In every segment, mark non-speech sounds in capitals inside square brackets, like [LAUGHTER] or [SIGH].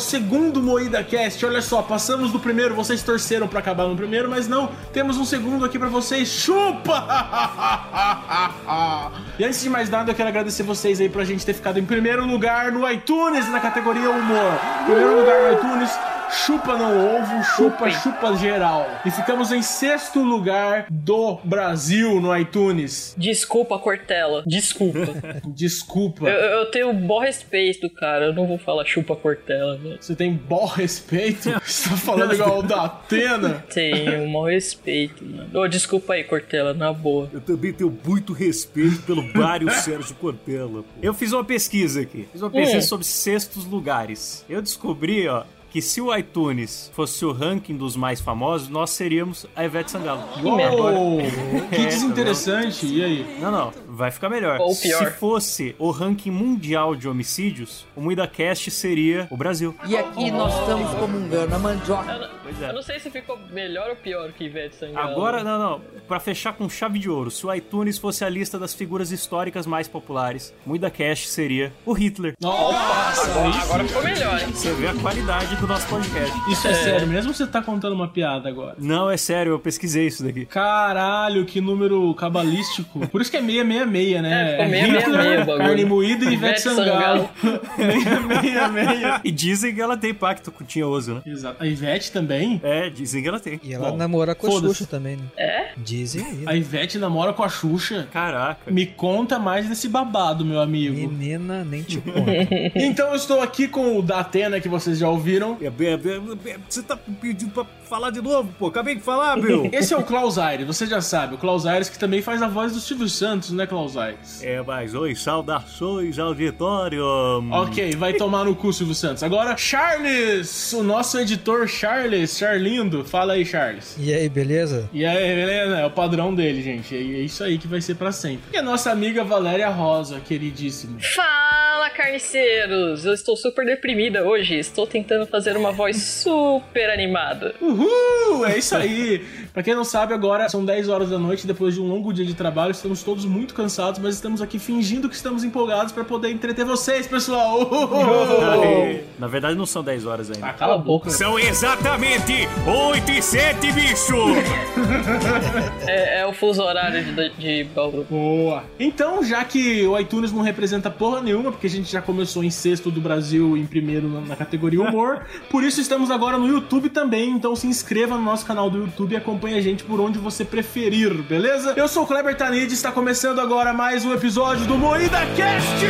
o segundo Moída Cast. Olha só, passamos do primeiro, vocês torceram pra acabar no primeiro, mas não, temos um segundo aqui pra vocês. Chupa! [LAUGHS] e antes de mais nada, eu quero agradecer vocês aí pra gente ter ficado em primeiro lugar no iTunes na categoria Humor. Primeiro lugar no iTunes. Chupa não ovo, chupa, chupa geral. E ficamos em sexto lugar do Brasil no iTunes. Desculpa, Cortella. Desculpa. [LAUGHS] Desculpa. eu, eu tenho bom respeito, cara. Eu não vou falar chupa Cortella, né? Você tem bom respeito? [LAUGHS] Você tá falando igual o da Atena? Tenho um bom respeito, mano. Ô, desculpa aí, Cortella, na boa. Eu também tenho muito respeito pelo Mário [LAUGHS] Sérgio Cortella. pô. Eu fiz uma pesquisa aqui. Fiz uma pesquisa Hum. sobre sextos lugares. Eu descobri, ó, que se o iTunes fosse o ranking dos mais famosos, nós seríamos a Ivete Sangalo. Uou! Que É, desinteressante. E aí? Não, não, vai ficar melhor. Ou pior. Se fosse o ranking mundial de homicídios, o MuidaCast seria o Brasil. E aqui nós estamos comungando a mandioca. Eu Pois é. eu não sei se ficou melhor ou pior que Ivete Sangalo. Agora, não, não. Pra fechar com chave de ouro, se o iTunes fosse a lista das figuras históricas mais populares, o MuidaCast seria o Hitler. Nossa! Agora, agora ficou melhor, hein? Você vê a qualidade do nosso podcast. Isso é, sério mesmo ou você tá contando uma piada agora? Não, é sério, eu pesquisei isso daqui. Caralho, que número cabalístico. Por isso que é 666, né? É, ficou 666 o bagulho. Carne moída e Ivete Sangalo. 666. [LAUGHS] E dizem que ela tem pacto com o Tinhoso, né? Exato. A Ivete também? É, dizem que ela tem. E ela Bom, namora com a. Xuxa também, né? É? Dizem aí. A Ivete namora com a Xuxa. Caraca. Me conta mais desse babado, meu amigo. Menina, nem te conto. [LAUGHS] Então eu estou aqui com o da Atena, que vocês já ouviram. É, é, é, é, Você tá pedindo pra falar de novo, pô? Acabei de falar, meu. [LAUGHS] Esse é o Klaus Aires, você já sabe. O Klaus Aires que também faz a voz do Silvio Santos, né, Klaus Aires? É, mas oi, saudações auditório. Ok, vai tomar no cu, Silvio Santos. Agora, Charles, o nosso editor Charles, Charlindo. Fala aí, Charles. E aí, beleza? E aí, beleza? É o padrão dele, gente. É isso aí que vai ser pra sempre. E a nossa amiga Valéria Rosa, queridíssima. Fala, carniceiros! Eu estou super deprimida hoje. Estou tentando fazer uma voz super animada. Uhul! É isso aí! pra quem não sabe, agora são 10 horas da noite, depois de um longo dia de trabalho, estamos todos muito cansados, mas estamos aqui fingindo que estamos empolgados pra poder entreter vocês, pessoal! Uhul! Na verdade, não são 10 horas ainda. Ah, cala a boca. São exatamente 8 e 7, bicho! É, é o fuso horário de, de Bauru. Boa! Então, já que o iTunes não representa porra nenhuma, porque a gente já começou em sexto do Brasil em primeiro na, na categoria [LAUGHS] humor, por isso estamos agora no YouTube também, então se inscreva no nosso canal do YouTube e acompanhe a gente por onde você preferir, beleza? Eu sou o Kleber Tanid, está começando agora mais um episódio do Moída Cast!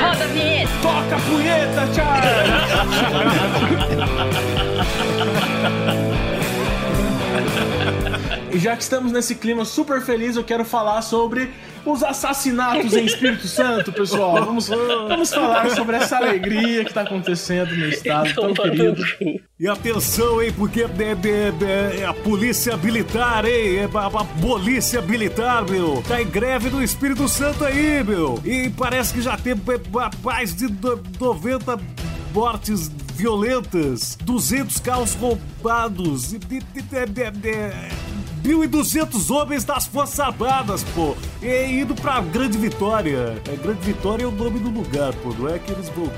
Roda a vinheta! Toca a punheta, Charles! [LAUGHS] E já que estamos nesse clima super feliz, eu quero falar sobre os assassinatos em Espírito Santo, pessoal. Vamos, vamos falar sobre essa alegria que tá acontecendo no estado tão Tomando querido. cu. E atenção, hein, porque é, é- é- é a polícia militar, hein? É a, a polícia militar, meu. Tá em greve do Espírito Santo aí, meu. E parece que já teve é, mais de no- 90 mortes violentas, 200 carros roubados, e- e- e- e- e- 1.200 homens das Forças Armadas, pô. E indo pra Grande Vitória. É, Grande Vitória é o nome do lugar, pô. Não é que eles vão... [LAUGHS]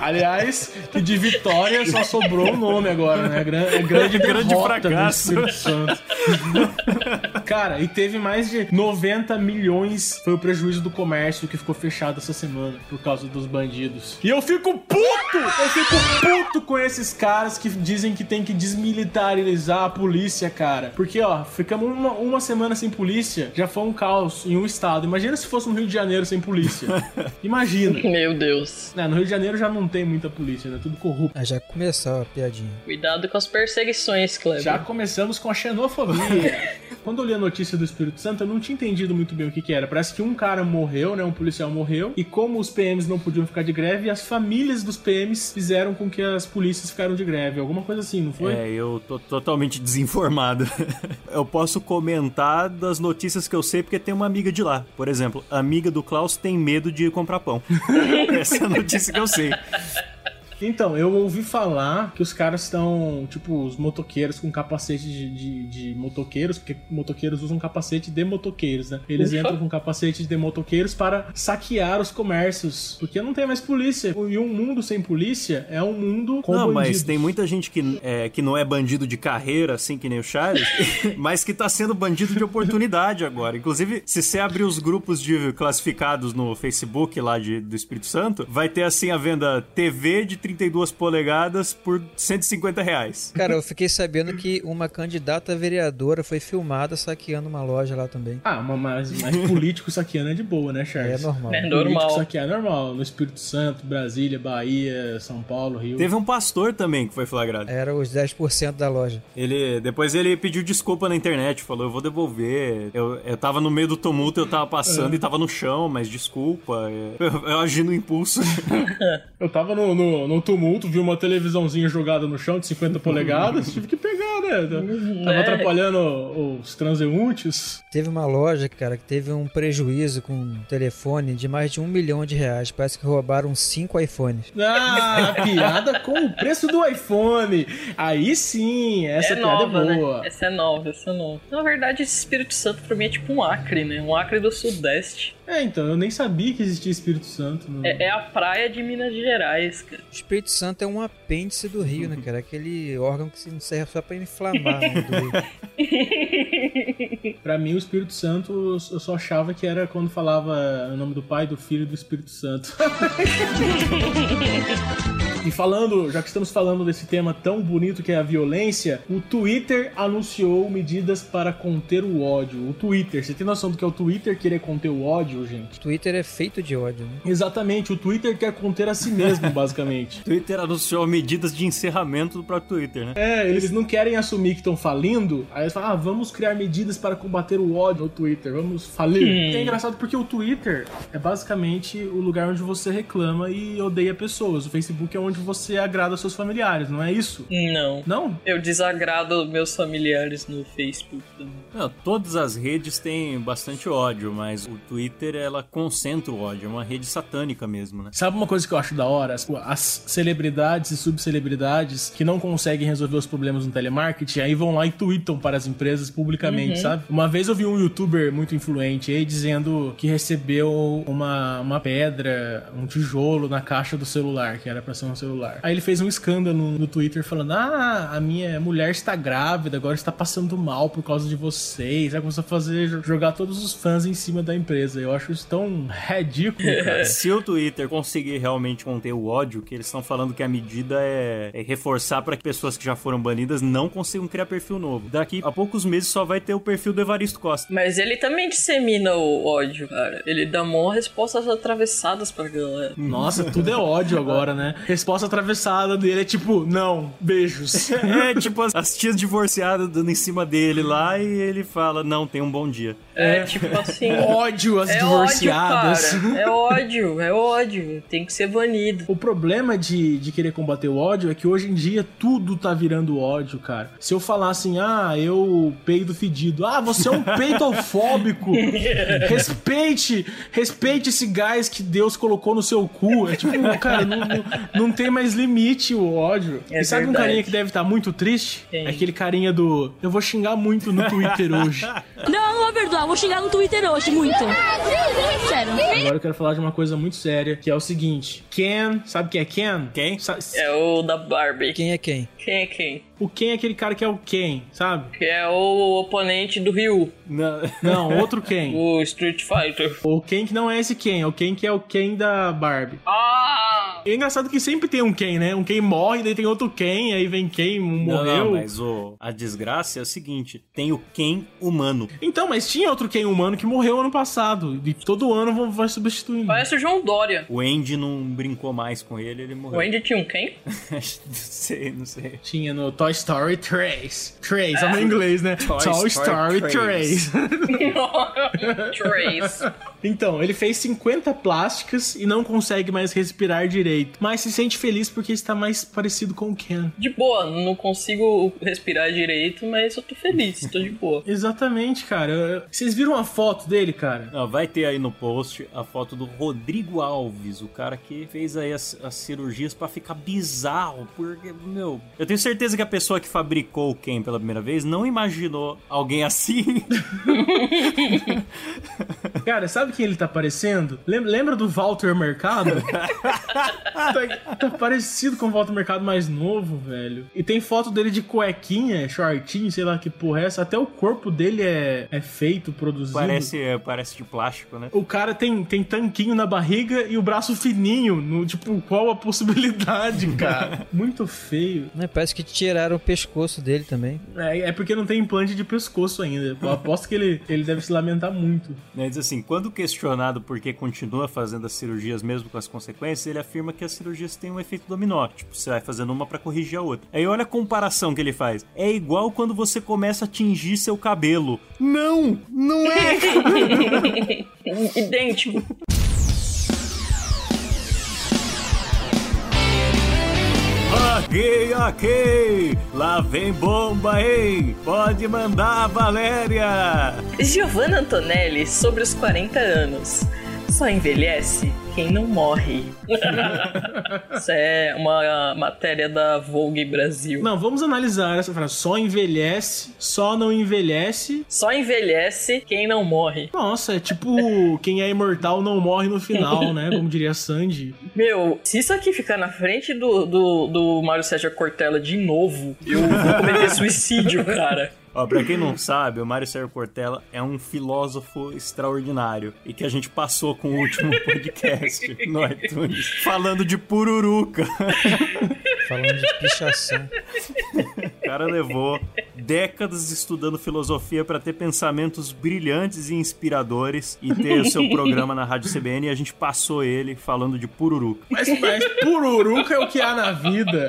Aliás, que de vitória só sobrou o nome agora, né? É grande, [LAUGHS] Grande do fracasso. [LAUGHS] Cara, e teve mais de 90 milhões foi o prejuízo do comércio que ficou fechado essa semana por causa dos bandidos. E eu fico puto! Eu fico puto com esses caras que dizem que tem que desmilitarizar a polícia, cara. Porque, ó, ficamos uma, uma semana sem polícia, já foi um caos em um estado. Imagina se fosse no Rio de Janeiro sem polícia. [LAUGHS] Imagina. Meu Deus. É, no Rio de Janeiro já não tem muita polícia, né? Tudo corrupto. Ah, já começou a piadinha. Cuidado com as perseguições, Kleber. Já começamos com a xenofobia. [LAUGHS] Quando eu li a notícia do Espírito Santo, eu não tinha entendido muito bem o que, que era. Parece que um cara morreu, né? Um policial morreu. E como os PMs não podiam ficar de greve, as famílias dos PMs fizeram com que as polícias ficaram de greve. Alguma coisa assim, não foi? É, eu tô totalmente desinformado. [LAUGHS] eu posso comentar das notícias que eu sei porque tem uma amiga de lá. Por exemplo, amiga do Klaus tem medo de comprar pão. [LAUGHS] Essa é a notícia que eu sei. Então, eu ouvi falar que os caras estão, tipo, os motoqueiros com capacete de, de, de motoqueiros, porque motoqueiros usam capacete de motoqueiros, né? Eles Ufa. entram com capacete de motoqueiros para saquear os comércios, porque não tem mais polícia. E um mundo sem polícia é um mundo com não, bandidos. mas tem muita gente que, é, que não é bandido de carreira, assim que nem o Charles, [LAUGHS] mas que tá sendo bandido de oportunidade agora. Inclusive, se você abrir os grupos de classificados no Facebook lá de, do Espírito Santo, vai ter assim a venda TV de 32 polegadas por 150 reais. Cara, eu fiquei sabendo que uma candidata vereadora foi filmada saqueando uma loja lá também. Ah, mas, mas político saqueando é de boa, né, Charles? É normal. É Político normal. saquear é normal. No Espírito Santo, Brasília, Bahia, São Paulo, Rio. Teve um pastor também que foi flagrado. Era os 10% da loja. Ele, depois ele pediu desculpa na internet, falou, eu vou devolver. Eu, eu tava no meio do tumulto, eu tava passando e tava no chão, mas desculpa. Eu, eu agi no impulso. [LAUGHS] Eu tava no, no, no tumulto, vi uma televisãozinha jogada no chão de 50 polegadas, tive que pegar, né? Tava É. atrapalhando os transeuntes. Teve uma loja, cara, que teve um prejuízo com um telefone de mais de um milhão de reais. Parece que roubaram cinco iPhones. Ah, piada com o preço do iPhone. Aí sim, essa é piada nova, é boa. né? Essa é nova, essa é nova. Na verdade, esse Espírito Santo pra mim é tipo um Acre, né? Um Acre do Sudeste. É, então, eu nem sabia que existia Espírito Santo. no- É, é a praia de Minas Gerais, cara. O Espírito Santo é um apêndice do Rio, né, cara? Aquele órgão que se não serve só pra inflamar né, do Rio. [LAUGHS] Pra mim, o Espírito Santo, eu só achava que era quando falava o nome do Pai, do Filho e do Espírito Santo. [LAUGHS] E falando, já que estamos falando desse tema tão bonito que é a violência, o Twitter anunciou medidas para conter o ódio. O Twitter, você tem noção do que é o Twitter querer conter o ódio, gente? Twitter é feito de ódio, né? Exatamente, o Twitter quer conter a si mesmo, [LAUGHS] basicamente. Twitter anunciou medidas de encerramento do próprio Twitter, né? É, eles não querem assumir que estão falindo, aí eles falam, ah, vamos criar medidas para combater o ódio no Twitter, vamos falir. Hum. É engraçado porque o Twitter é basicamente o lugar onde você reclama e odeia pessoas. O Facebook é onde você agrada seus familiares, não é isso? Não. Não? Eu desagrado meus familiares no Facebook também. Não, todas as redes têm bastante ódio, mas o Twitter, ela concentra o ódio. É uma rede satânica mesmo, né? Sabe uma coisa que eu acho da hora? As- As celebridades e subcelebridades que não conseguem resolver os problemas no telemarketing, aí vão lá e tweetam para as empresas publicamente, sabe? Uma vez eu vi um youtuber muito influente aí dizendo que recebeu uma, uma pedra, um tijolo na caixa do celular, que era pra ser um celular. Aí ele fez um escândalo no, no Twitter falando: Ah, a minha mulher está grávida, agora está passando mal por causa de vocês. Aí começou a fazer, jogar todos os fãs em cima da empresa. Eu acho isso tão ridículo, [LAUGHS] cara. Se o Twitter conseguir realmente conter o ódio, que eles estão falando que a medida é, é reforçar para que pessoas que já foram banidas não consigam criar perfil novo. Daqui a poucos meses só vai ter o perfil do Evaristo Costa. Mas ele também dissemina o ódio, cara. Ele dá mó respostas atravessadas pra galera. Nossa, tudo é ódio agora, né? Resposta atravessada dele é tipo, não, beijos. [LAUGHS] É tipo as, as tias divorciadas dando em cima dele lá e ele fala: Não, tem um bom dia. É, tipo assim. [LAUGHS] ódio às É divorciadas. ódio, cara. É ódio, é ódio. Tem que ser banido. O problema de, de querer combater o ódio é que hoje em dia tudo tá virando ódio, cara. Se eu falar assim, ah, eu peido fedido. Ah, você é um peitofóbico. [LAUGHS] respeite, respeite esse gás que Deus colocou no seu cu. É tipo, cara, não, não, não tem mais limite o ódio. É e sabe um verdade. carinha que deve estar muito triste? Quem? É aquele carinha do, eu vou xingar muito no [LAUGHS] Twitter hoje. [LAUGHS] Não, não vou perdoar, vou xingar no Twitter hoje, muito. Sério. Agora eu quero falar de uma coisa muito séria, que é o seguinte. Ken, sabe quem é Ken? Quem? Sa- É o da Barbie. Quem é quem? Quem é quem? O Ken é aquele cara que é o Ken, sabe? Que é o oponente do Ryu, Não. [LAUGHS] Não, outro Ken. o Street Fighter. O Ken que não é esse Ken, é o Ken que é o Ken da Barbie. Ah! E é engraçado que sempre tem um Ken, né? Um Ken morre, daí tem outro Ken, aí vem Ken, um Não, morreu. não, mas o, a desgraça é o seguinte: tem o Ken humano. Então, mas tinha outro Ken humano que morreu ano passado. E todo ano vão- vai substituindo. Parece o João Dória. O Andy não brincou mais com ele, ele morreu. O Andy tinha um quem? [LAUGHS] não sei, não sei. Tinha no Toy Story 3. 3, é no inglês, né? Toy, Toy Story, Story 3. Trace. [LAUGHS] Então, ele fez 50 plásticas e não consegue mais respirar direito. Mas se sente feliz porque está mais parecido com o Ken. De boa, não consigo respirar direito, mas eu tô feliz, tô de boa. [LAUGHS] Exatamente, cara. Vocês viram a foto dele, cara? Não, vai ter aí no post a foto do Rodrigo Alves, o cara que fez aí as, as cirurgias pra ficar bizarro, porque, meu, eu tenho certeza que a pessoa que fabricou o Ken pela primeira vez não imaginou alguém assim. [LAUGHS] Cara, sabe quem ele tá parecendo? Lem- Lembra do Walter Mercado? [LAUGHS] tá, tá parecido com o Walter Mercado mais novo, velho. E tem foto dele de cuequinha, shortinho, sei lá que porra é essa. Até o corpo dele é, é feito, produzido. parece, é, parece de plástico, né? O cara tem, tem tanquinho na barriga e o braço fininho. No, tipo, qual a possibilidade, [LAUGHS] cara? Muito feio. Né, Parece que tiraram o pescoço dele também. É, é porque não tem implante de pescoço ainda. Eu aposto que ele, ele deve se lamentar muito. Né, Diz assim, quando questionado por que continua fazendo as cirurgias mesmo com as consequências, ele afirma que as cirurgias têm um efeito dominó. Tipo, você vai fazendo uma pra corrigir a outra. Aí olha a comparação que ele faz. É igual quando você começa a tingir seu cabelo. Não! Não é! [LAUGHS] Idêntico. ok, ok! Lá vem bomba, hein? Pode mandar, Valéria! Giovanna Antonelli, sobre os 40 anos. Só envelhece quem não morre. [LAUGHS] Isso é uma matéria da Vogue Brasil. Não, vamos analisar essa frase. Só envelhece, só não envelhece. Só envelhece quem não morre. Nossa, é tipo [LAUGHS] quem é imortal não morre no final, né? Como diria Sandy. Meu, se isso aqui ficar na frente do, do, do Mário Sérgio Cortella de novo, eu vou cometer [LAUGHS] suicídio, cara. Ó, pra quem não sabe, o Mário Sérgio Cortella é um filósofo extraordinário e que a gente passou com o último [LAUGHS] podcast no iTunes falando de pururuca. Falando de pichação. O cara levou décadas estudando filosofia pra ter pensamentos brilhantes e inspiradores e ter o seu programa na Rádio CBN e a gente passou ele falando de pururuca. Mas, mas pururuca é o que há na vida.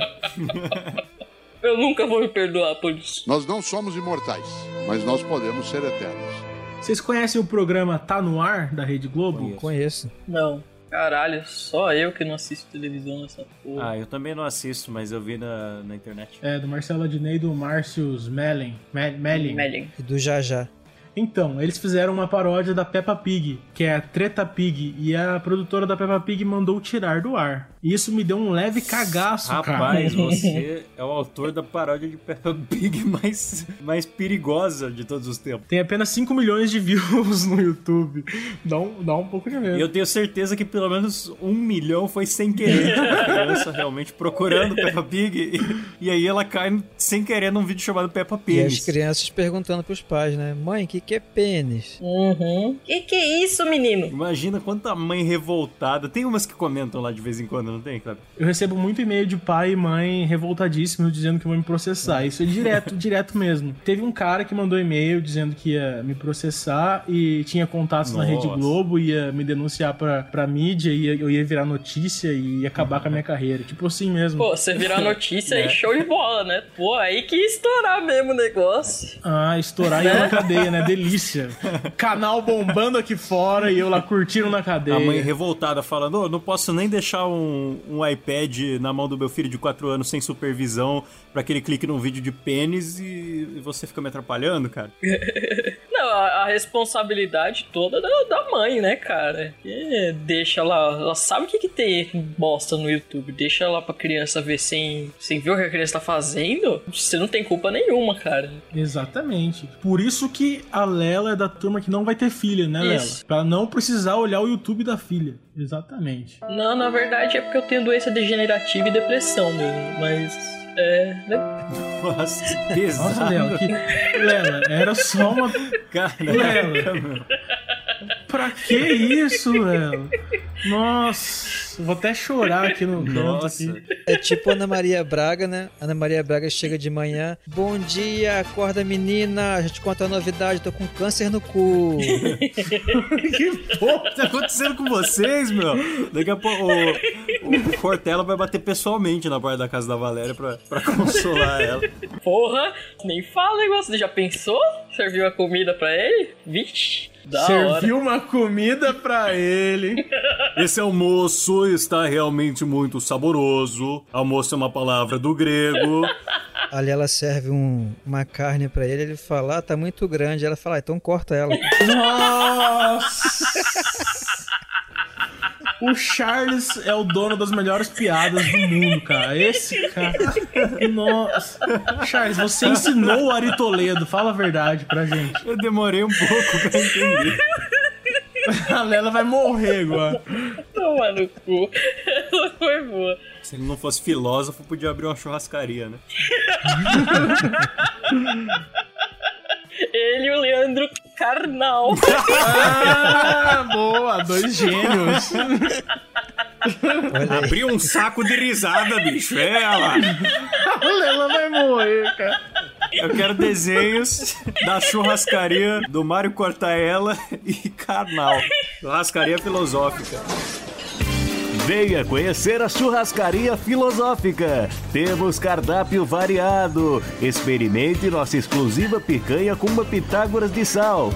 Eu nunca vou me perdoar por isso. Nós não somos imortais, mas nós podemos ser eternos. Vocês conhecem o programa Tá No Ar, da Rede Globo? Conheço. Não. Caralho, só eu que não assisto televisão nessa porra. Ah, eu também não assisto, mas eu vi na, na internet. É, do Marcelo Adnei e do Márcio Mellen. Me- Melling. Melling. E do Jajá. Então, eles fizeram uma paródia da Peppa Pig, que é a Treta Pig, e a produtora da Peppa Pig mandou tirar do ar. E isso me deu um leve cagaço, Rapaz, cara. [LAUGHS] você é o autor da paródia de Peppa Pig [LAUGHS] mais, mais perigosa de todos os tempos. Tem apenas 5 milhões de views no YouTube. Dá um, dá um pouco de medo. E eu tenho certeza que pelo menos um milhão foi sem querer. [LAUGHS] A criança realmente procurando Peppa Pig. E, e aí ela cai sem querer num vídeo chamado Peppa E as Pig. crianças perguntando pros pais, né? Mãe, o que, que é pênis? Uhum. Que que é isso, menino? Imagina quanta mãe revoltada. Tem umas que comentam lá de vez em quando, não tem, Cleber? Eu recebo muito e-mail de pai e mãe revoltadíssimos dizendo que vão me processar. Isso é direto, [LAUGHS] direto mesmo. Teve um cara que mandou e-mail dizendo que ia me processar e tinha contatos na Nossa. Rede Globo, ia me denunciar pra, pra mídia, ia, eu ia virar notícia e ia acabar com a minha carreira. Tipo assim mesmo. Pô, você virar notícia [LAUGHS] É. aí, show de bola, né? Pô, aí que ia estourar mesmo o negócio. Ah, estourar e eu na cadeia, né? Delícia. Canal bombando aqui fora e eu lá curtindo na cadeia. A mãe revoltada falando: "Ô, não posso nem deixar um, um iPad na mão do meu filho de 4 anos sem supervisão pra que ele clique num vídeo de pênis e, e você fica me atrapalhando, cara. [LAUGHS] Não, a, a responsabilidade toda da, da mãe, né, cara? Que deixa lá, ela sabe o que, que tem bosta no YouTube, deixa lá pra criança ver sem, sem ver o que a criança tá fazendo, você não tem culpa nenhuma, cara. Exatamente. Por isso que a Lela é da turma que não vai ter filha, né, Lela? Isso. Pra não precisar olhar o YouTube da filha. Exatamente. Não, na verdade é porque eu tenho doença degenerativa e depressão mesmo, mas. É. né? Nossa, que pesado. Nossa, Lela, que... Lela, era só uma. Cara, Lela. Pra que isso, Lela? Nossa, vou até chorar aqui no canto. Nossa. Aqui. É tipo Ana Maria Braga, né? Ana Maria Braga chega de manhã. Bom dia, acorda menina. Já te conto a novidade, tô com câncer no cu. [LAUGHS] que porra. tá acontecendo com vocês, meu? Daqui a pouco o, o Cortella vai bater pessoalmente na porta da casa da Valéria pra, pra consolar ela. Porra, nem fala negócio, já pensou? Serviu a comida pra ele? Vixe. Da hora. Serviu uma comida pra ele. Esse almoço está realmente muito saboroso. Almoço é uma palavra do grego. Ali ela serve um- uma carne pra ele, ele fala, ah, tá muito grande. Ela fala, ah, então corta ela. Nossa! O Charles é o dono das melhores piadas do mundo, cara. Esse cara. Nossa. Charles, você ensinou o Ari Toledo, fala a verdade pra gente. Eu demorei um pouco pra entender. A Lela vai morrer agora. Toma no cu. Essa foi boa. Se ele não fosse filósofo, podia abrir uma churrascaria, né? [LAUGHS] Ele e o Leandro Carnal. Ah, boa, dois gênios. Abriu um saco de risada, bicho. É ela. A Lela vai morrer, cara. Eu quero desenhos da churrascaria do Mário Cortaella e Carnal. Churrascaria filosófica. Venha conhecer a Churrascaria Filosófica. Temos cardápio variado. Experimente nossa exclusiva picanha com uma Pitágoras de sal.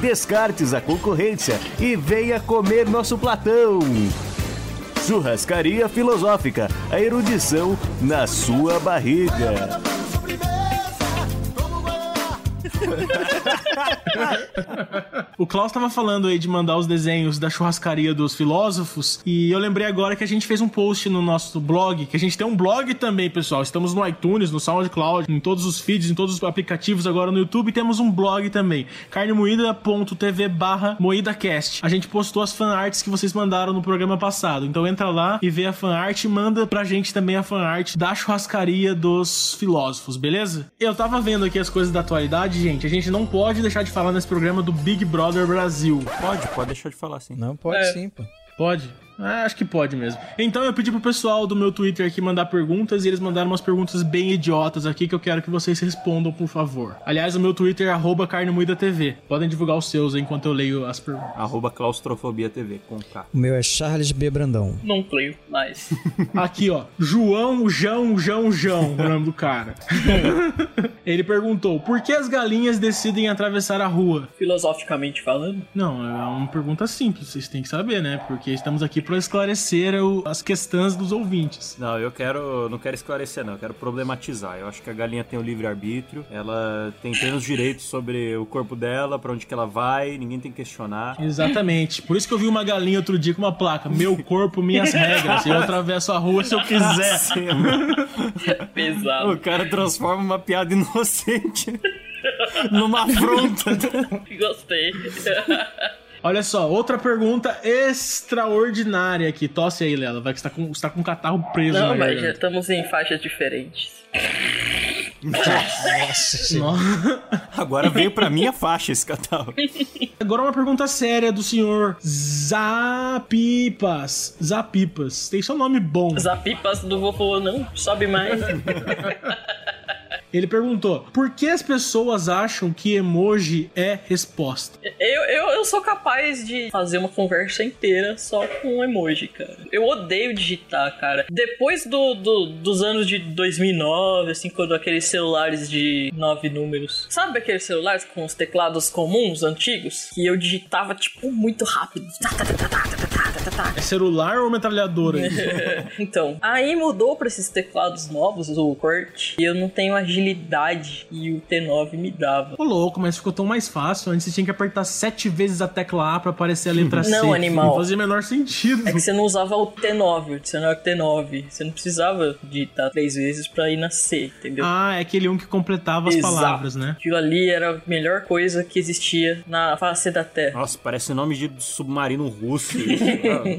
Descartes a concorrência e venha comer nosso platão. Churrascaria Filosófica, a erudição na sua barriga. [LAUGHS] [LAUGHS] O Klaus tava falando aí de mandar os desenhos da churrascaria dos filósofos. E eu lembrei agora que a gente fez um post no nosso blog. Que a gente tem um blog também, pessoal. Estamos no iTunes, no SoundCloud, em todos os feeds, em todos os aplicativos agora no YouTube. Temos um blog também. carnemoída.tv barra moídacast. A gente postou as fanarts que vocês mandaram no programa passado. Então entra lá e vê a fanart e manda pra gente também a fanart da churrascaria dos filósofos, beleza? Eu tava vendo aqui as coisas da atualidade, gente. A gente não pode deixar de falar nesse programa do Big Brother Brasil. Pode, pode deixar de falar assim. Não pode É. sim, pô. Pode? Ah, acho que pode mesmo. Então eu pedi pro pessoal do meu Twitter aqui mandar perguntas e eles mandaram umas perguntas bem idiotas aqui que eu quero que vocês respondam, por favor. Aliás, o meu Twitter é arroba carnemoídatv. Podem divulgar os seus enquanto eu leio as perguntas. Arroba claustrofobia TV, com K. O meu é Charles B. Brandão. Não creio, mas. [LAUGHS] Aqui, ó. João Jão Jão Jão, o nome do cara. [LAUGHS] Ele perguntou: por que as galinhas decidem atravessar a rua? Filosoficamente falando. Não, é uma pergunta simples, vocês têm que saber, né? Porque estamos aqui para esclarecer o- as questões dos ouvintes. Não, eu quero. Não quero esclarecer, não. Eu quero problematizar. Eu acho que a galinha tem o livre-arbítrio. Ela tem plenos direitos sobre o corpo dela, pra onde que ela vai, ninguém tem que questionar. Exatamente. Por isso que eu vi uma galinha outro dia com uma placa: Meu corpo, minhas regras. Eu atravesso a rua se eu quiser. [LAUGHS] Pesado. O cara transforma uma piada inocente [LAUGHS] numa afronta. Gostei. [LAUGHS] Olha só, outra pergunta extraordinária aqui. Tosse aí, Lela. Vai que você tá com, você tá com um catarro preso Não, na mas já garganta. estamos em faixas diferentes. Nossa senhora. [LAUGHS] Agora veio pra minha faixa esse catálogo. Agora uma pergunta séria do senhor Zapipas. Zapipas. Tem seu nome bom. Zapipas do vovô, não? Sobe mais. [LAUGHS] Ele perguntou: por que as pessoas acham que emoji é resposta? Eu, eu, eu sou capaz de fazer uma conversa inteira só com emoji, cara. Eu odeio digitar, cara. Depois do, do- dos anos de 2009, assim, quando aqueles celulares de nove números. Sabe aqueles celulares com os teclados comuns, antigos? Que eu digitava, tipo, muito rápido. Tá, tá, tá, tá, tá, tá, tá, tá, tá. É celular ou metralhadora? [LAUGHS] Então, aí mudou pra esses teclados novos, o Kurt, e eu não tenho agilidade e o T9 me dava. Ô louco, mas ficou tão mais fácil. Antes você tinha que apertar sete vezes a tecla A pra aparecer a letra C. Não, animal. Não fazia o menor sentido. É que você não usava o T9, o dicionário T9. Você não precisava digitar três vezes pra ir na C, entendeu? Ah, é aquele um que completava as Exato. palavras, né? Aquilo ali era a melhor coisa que existia na face da Terra. Nossa, parece nome de submarino russo. [LAUGHS]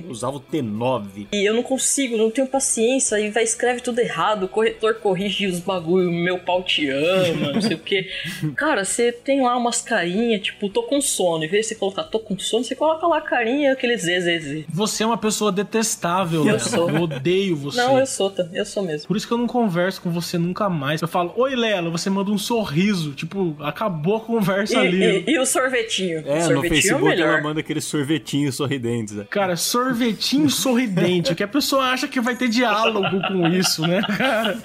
Usava o T9. E eu não consigo, não tenho paciência. Aí vai, escreve tudo errado, o corretor corrige os bagulho, meu pau te ama, não sei o que. [LAUGHS] Cara, você tem lá umas carinhas, tipo, tô com sono. Em vez de você colocar tô com sono, você coloca lá a carinha, aquele ZZZ. Você é uma pessoa detestável, Eu Léo. sou. Eu odeio você. Não, eu sou, eu sou mesmo. Por isso que eu não converso com você nunca mais. Eu falo, oi Lela, você manda um sorriso. Tipo, acabou a conversa E, ali. e- e o sorvetinho? o É, no sorvetinho é o Facebook melhor. ela manda aqueles sorvetinhos sorridentes. né? Cara, sorvetinho sorridente. Que a pessoa acha que vai ter diálogo com isso, né, cara?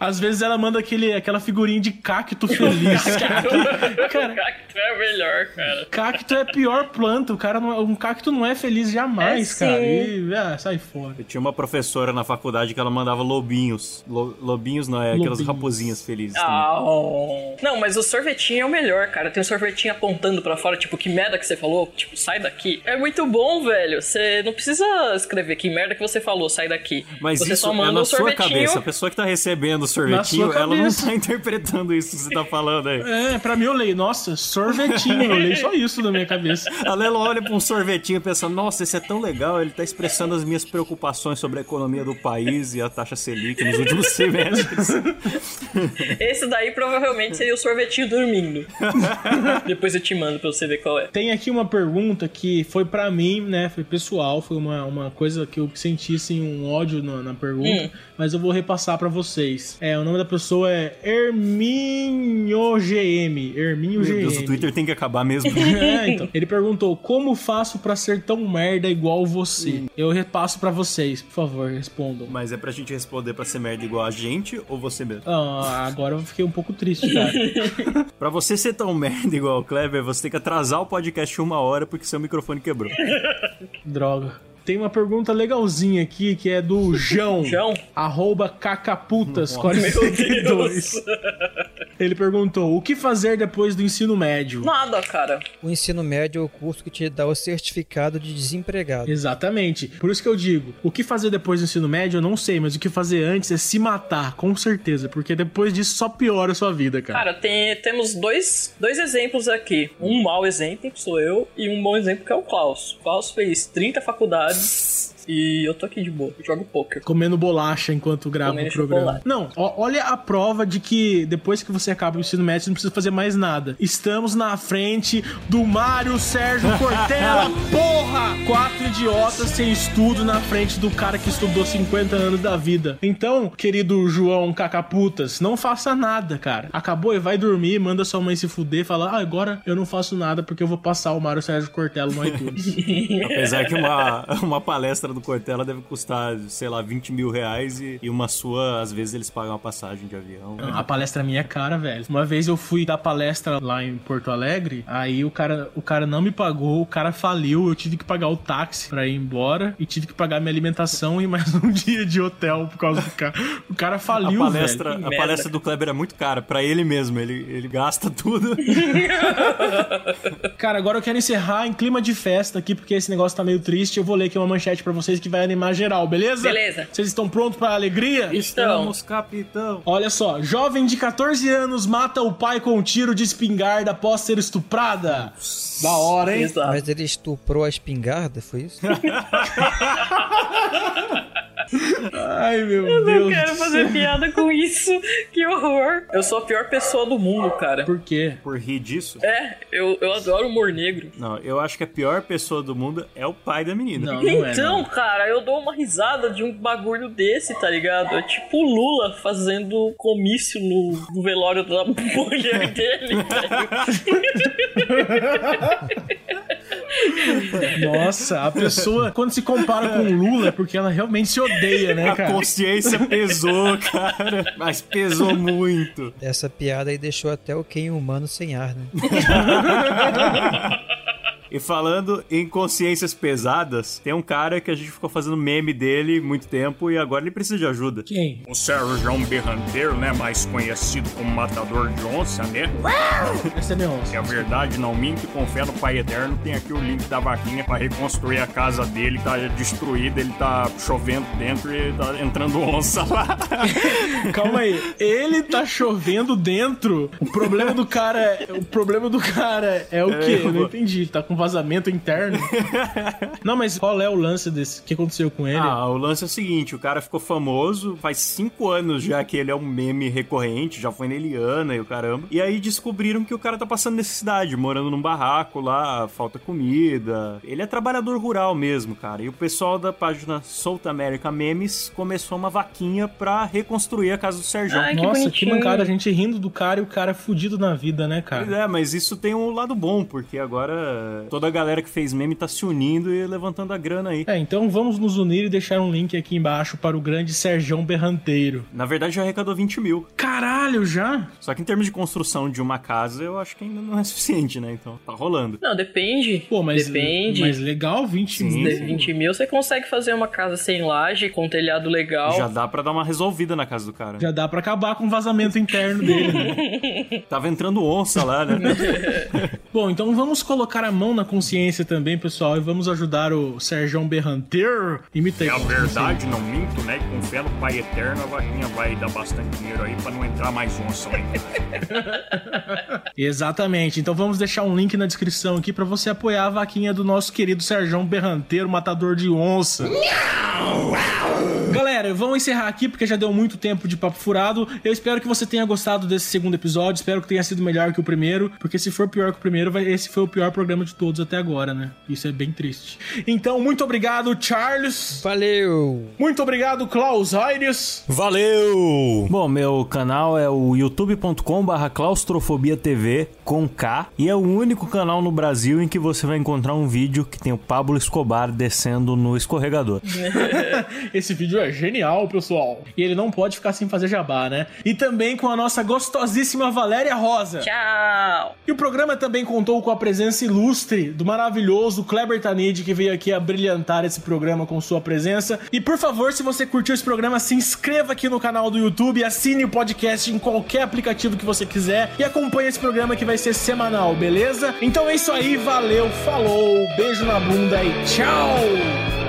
Às vezes ela manda aquele, aquela figurinha de cacto feliz. [LAUGHS] cara, cara, Cacto é melhor, cara. cacto é a pior planta. O cara não é- um cacto não é feliz jamais, É, cara. E, ah, sai fora. Eu tinha uma professora na faculdade que ela mandava lobinhos. Lo- lobinhos não, é aquelas Lobinhos. raposinhas felizes. Ah, oh. Não, mas o sorvetinho é o melhor, cara. Tem um sorvetinho apontando pra fora, tipo, que merda que você falou? Tipo, sai daqui. É muito bom, velho. Você não precisa escrever que merda que você falou, sai daqui. Mas você isso só é manda na um sua sorvetinho. cabeça. A pessoa que tá recebendo o sorvetinho, sua ela não cabeça. tá [LAUGHS] interpretando isso que você tá falando aí. É, pra mim eu leio, nossa, sorvetinho. Eu leio só isso na minha cabeça. [LAUGHS] A Lela olha pra um sorvetinho e pensa, nossa, esse é tão legal, ele tá expressando as minhas preocupações sobre a economia do país e a taxa Selic nos últimos [LAUGHS] semestres. Esse daí provavelmente seria o sorvetinho dormindo. Depois eu te mando pra você ver qual é. Tem aqui uma pergunta que foi pra mim, né? Foi pessoal, foi uma, uma coisa que eu senti assim, um ódio na, na pergunta, Hum. Mas eu vou repassar pra vocês. É, o nome da pessoa é Herminho GM. Herminho Meu GM. Deus, o Twitter tem que acabar mesmo. [LAUGHS] É, então. Ele perguntou: Como faço pra ser tão merda igual você? Eu repasso pra vocês, por favor, respondam. Mas é pra gente responder pra ser merda igual a gente ou você mesmo? Ah, agora eu fiquei um pouco triste, cara. [LAUGHS] Pra você ser tão merda igual o Kleber, você tem que atrasar o podcast uma hora porque seu microfone quebrou. Droga. Tem uma pergunta legalzinha aqui que é do João. [LAUGHS] João? Arroba cacaputas Meu [LAUGHS] 42. Deus. Ele perguntou: o que fazer depois do ensino médio? Nada, cara. O ensino médio é o curso que te dá o certificado de desempregado. Exatamente. Por isso que eu digo, o que fazer depois do ensino médio eu não sei, mas o que fazer antes é se matar, com certeza, porque depois disso só piora a sua vida, cara. Cara, tem, temos dois, dois exemplos aqui. Um mau exemplo, que sou eu, e um bom exemplo, que é o Klaus. O Klaus fez 30 faculdades e eu tô aqui de boa. Eu jogo poker. Comendo bolacha enquanto grava Comendo o programa. chocolate. Não, ó, olha a prova de que depois que você acaba o ensino médio, você não precisa fazer mais nada. Estamos na frente do Mário Sérgio Cortella, [LAUGHS] porra! Quatro idiotas sem estudo na frente do cara que estudou 50 anos da vida. Então, querido João Cacaputas, não faça nada, cara. Acabou e vai dormir, manda sua mãe se fuder, fala, ah, agora eu não faço nada porque eu vou passar o Mário Sérgio Cortella no iTunes. [LAUGHS] Apesar que uma, uma palestra do Cortella deve custar, sei lá, 20 mil reais e, e uma sua, às vezes eles pagam a passagem de avião. A palestra minha é cara, velho. Uma vez eu fui dar palestra lá em Porto Alegre, aí o cara, o cara não me pagou, o cara faliu, eu tive que pagar o táxi pra ir embora e tive que pagar minha alimentação e mais [LAUGHS] um dia de hotel por causa do cara. O cara A faliu, palestra, velho. a merda. palestra do Kleber é muito cara, pra ele mesmo, ele, ele gasta tudo. [LAUGHS] Cara, agora eu quero encerrar em clima de festa aqui, porque esse negócio tá meio triste. Eu vou ler aqui uma manchete pra vocês que vai animar geral, beleza? Beleza. Vocês estão prontos pra alegria? Estamos, capitão. Olha só, jovem de 14 anos mata o pai com um tiro de espingarda após ser estuprada. Da hora, hein? Exato. Mas ele estuprou a espingarda, foi isso? [LAUGHS] Ai, meu Eu Deus. não quero fazer céu. piada com isso. [LAUGHS] Que horror. Eu sou a pior pessoa do mundo, cara. Por quê? Por rir disso? É, eu, eu adoro humor negro. Não, eu acho que a pior pessoa do mundo é o pai da menina. Não, não é. então, não. cara, eu dou uma risada de um bagulho desse, tá ligado? É tipo o Lula fazendo comício no, no velório da [LAUGHS] mulher dele, velho. [LAUGHS] Nossa, a pessoa, quando se compara com o Lula, é porque ela realmente se odeia, né, A cara? consciência pesou, cara. Mas pesou muito. Essa piada aí deixou até o Ken humano sem ar, né? [LAUGHS] E falando em consciências pesadas, tem um cara que a gente ficou fazendo meme dele muito tempo e agora ele precisa de ajuda. Quem? O Sérgio Berranteiro, né? Mais conhecido como Matador de Onça, né? Essa é minha onça. É a verdade, não minto, com fé no Pai Eterno. Tem aqui o link da vaquinha pra reconstruir a casa dele. Tá destruída, ele tá chovendo dentro e tá entrando onça lá. [LAUGHS] Calma aí. Ele tá chovendo dentro. O problema do cara é, o problema do cara é o quê? Eu não entendi. Tá com vazamento interno? [LAUGHS] Não, mas qual é o lance desse? O que aconteceu com ele? Ah, o lance é o seguinte: o cara ficou famoso, faz cinco anos já que ele é um meme recorrente, já foi na Eliana e o caramba. E aí descobriram que o cara tá passando necessidade, morando num barraco lá, falta comida. Ele é trabalhador rural mesmo, cara. E o pessoal da página Solta América Memes começou uma vaquinha pra reconstruir a casa do Sérgio. Ai, que Nossa, que bonitinho. mancada. A gente rindo do cara e o cara fudido na vida, né, Pois cara? é, mas isso tem um lado bom, porque agora Toda a galera que fez meme tá se unindo e levantando a grana aí. É, então vamos nos unir e deixar um link aqui embaixo para o grande Serjão Berranteiro. Na verdade, já arrecadou 20 mil. Caralho, já? Só que em termos de construção de uma casa, eu acho que ainda não é suficiente, né? Então, tá rolando. Não, depende. Pô, mas, Depende. mas legal, 20 Sim, mil. De 20 mil você consegue fazer uma casa sem laje, com telhado legal. Já dá pra dar uma resolvida na casa do cara. Já dá pra acabar com o vazamento interno dele, né? [LAUGHS] Tava entrando onça lá, né? [LAUGHS] Bom, então vamos colocar a mão na consciência também, pessoal, e vamos ajudar o Serjão Berranteiro. Imita aí. É a verdade, não minto, né? Com fé no Pai Eterno, a vaquinha vai dar bastante dinheiro aí pra não entrar mais onça lá em casa. Exatamente. Então vamos deixar um link na descrição aqui pra você apoiar a vaquinha do nosso querido Serjão Berranteiro, matador de onça. Galera, vamos encerrar aqui porque já deu muito tempo de papo furado. Eu espero que você tenha gostado desse segundo episódio. Espero que tenha sido melhor que o primeiro, porque se for pior que o primeiro, vai- esse foi o pior programa de todos até agora, né? Isso é bem triste. Então, muito obrigado, Charles. Valeu! Muito obrigado, Klaus Aires. Valeu! Bom, meu canal é o youtube.com barra claustrofobia TV com K e é o único canal no Brasil em que você vai encontrar um vídeo que tem o Pablo Escobar descendo no escorregador. [LAUGHS] Esse vídeo é genial, pessoal. E ele não pode ficar sem fazer jabá, né? E também com a nossa gostosíssima Valéria Rosa. Tchau! E o programa também contou com a presença do maravilhoso Kleber Tanid, que veio aqui a brilhantar esse programa com sua presença. E por favor, se você curtiu esse programa, se inscreva aqui no canal do YouTube, assine o podcast em qualquer aplicativo que você quiser e acompanhe esse programa que vai ser semanal, beleza? Então é isso aí, valeu, falou, beijo na bunda e tchau!